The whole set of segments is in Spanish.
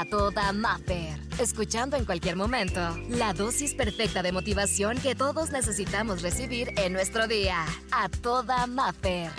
a toda Maffer. Escuchando en cualquier momento la dosis perfecta de motivación que todos necesitamos recibir en nuestro día. A toda Maffer.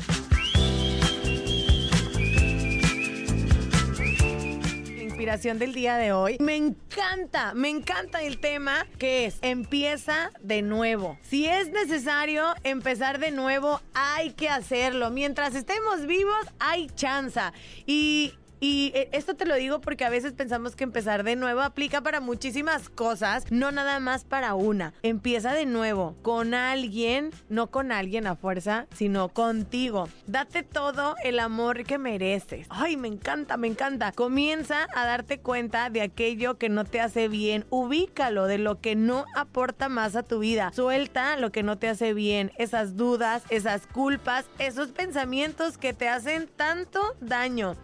inspiración del día de hoy. Me encanta, me encanta el tema que es empieza de nuevo. Si es necesario empezar de nuevo, hay que hacerlo. Mientras estemos vivos, hay chance. Y y eh, esto te lo digo porque a veces pensamos que empezar de nuevo aplica para muchísimas cosas, no nada más para una. Empieza de nuevo con alguien, no con alguien a fuerza, sino contigo. Date todo el amor que mereces. Ay, me encanta, me encanta. Comienza a darte cuenta de aquello que no te hace bien. Ubícalo de lo que no aporta más a tu vida. Suelta lo que no te hace bien. Esas dudas, esas culpas, esos pensamientos que te hacen tanto daño.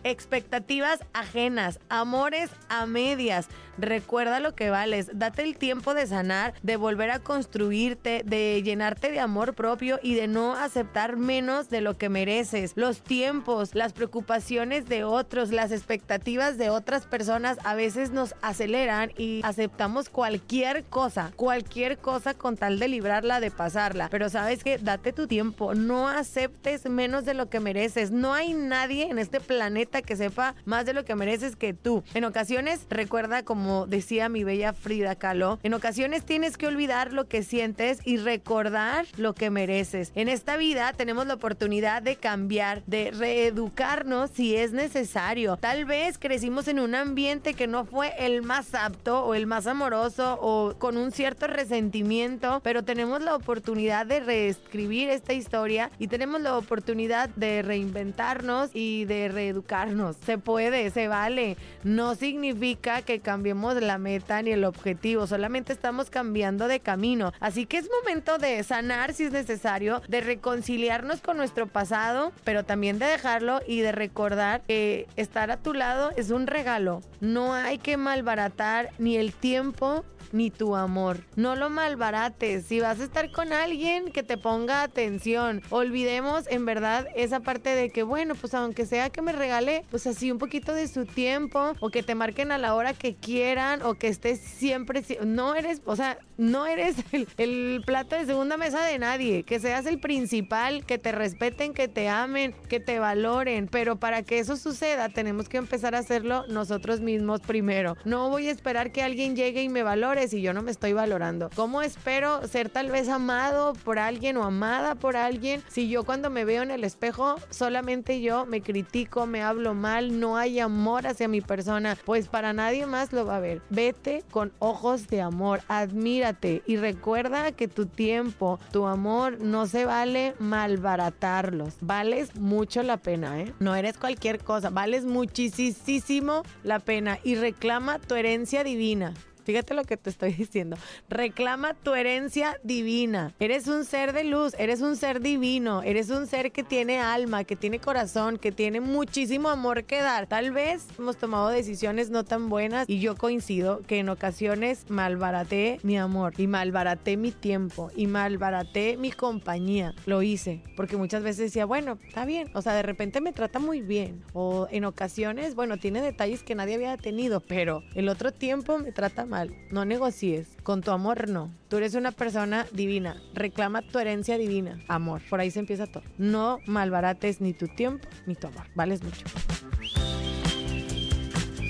Ajenas, amores a medias. Recuerda lo que vales, date el tiempo de sanar, de volver a construirte, de llenarte de amor propio y de no aceptar menos de lo que mereces. Los tiempos, las preocupaciones de otros, las expectativas de otras personas a veces nos aceleran y aceptamos cualquier cosa, cualquier cosa con tal de librarla, de pasarla. Pero sabes que date tu tiempo, no aceptes menos de lo que mereces. No hay nadie en este planeta que sepa más de lo que mereces que tú. En ocasiones, recuerda como decía mi bella Frida Kahlo, en ocasiones tienes que olvidar lo que sientes y recordar lo que mereces. En esta vida tenemos la oportunidad de cambiar, de reeducarnos si es necesario. Tal vez crecimos en un ambiente que no fue el más apto o el más amoroso o con un cierto resentimiento, pero tenemos la oportunidad de reescribir esta historia y tenemos la oportunidad de reinventarnos y de reeducarnos. Puede, se vale. No significa que cambiemos la meta ni el objetivo, solamente estamos cambiando de camino. Así que es momento de sanar si es necesario, de reconciliarnos con nuestro pasado, pero también de dejarlo y de recordar que estar a tu lado es un regalo. No hay que malbaratar ni el tiempo ni tu amor. No lo malbarates. Si vas a estar con alguien, que te ponga atención. Olvidemos en verdad esa parte de que, bueno, pues aunque sea que me regale, pues así un poquito de su tiempo, o que te marquen a la hora que quieran, o que estés siempre. No eres, o sea, no eres el, el plato de segunda mesa de nadie. Que seas el principal, que te respeten, que te amen, que te valoren. Pero para que eso suceda, tenemos que empezar a hacerlo nosotros mismos primero. No voy a esperar que alguien llegue y me valore si yo no me estoy valorando? ¿Cómo espero ser tal vez amado por alguien o amada por alguien si yo cuando me veo en el espejo solamente yo me critico, me hablo mal, no hay amor hacia mi persona? Pues para nadie más lo va a ver. Vete con ojos de amor, admírate y recuerda que tu tiempo, tu amor no se vale malbaratarlos. Vales mucho la pena, ¿eh? No eres cualquier cosa, vales muchísimo la pena y reclama tu herencia divina. Fíjate lo que te estoy diciendo. Reclama tu herencia divina. Eres un ser de luz, eres un ser divino, eres un ser que tiene alma, que tiene corazón, que tiene muchísimo amor que dar. Tal vez hemos tomado decisiones no tan buenas y yo coincido que en ocasiones malbaraté mi amor y malbaraté mi tiempo y malbaraté mi compañía. Lo hice porque muchas veces decía, bueno, está bien. O sea, de repente me trata muy bien. O en ocasiones, bueno, tiene detalles que nadie había tenido, pero el otro tiempo me trata no negocies. Con tu amor no. Tú eres una persona divina. Reclama tu herencia divina. Amor. Por ahí se empieza todo. No malbarates ni tu tiempo ni tu amor. Vales mucho.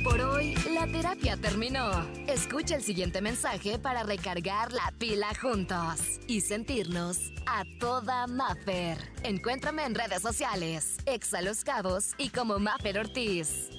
Por hoy, la terapia terminó. Escucha el siguiente mensaje para recargar la pila juntos y sentirnos a toda Maffer. Encuéntrame en redes sociales, Exa Los Cabos y como Maffer Ortiz.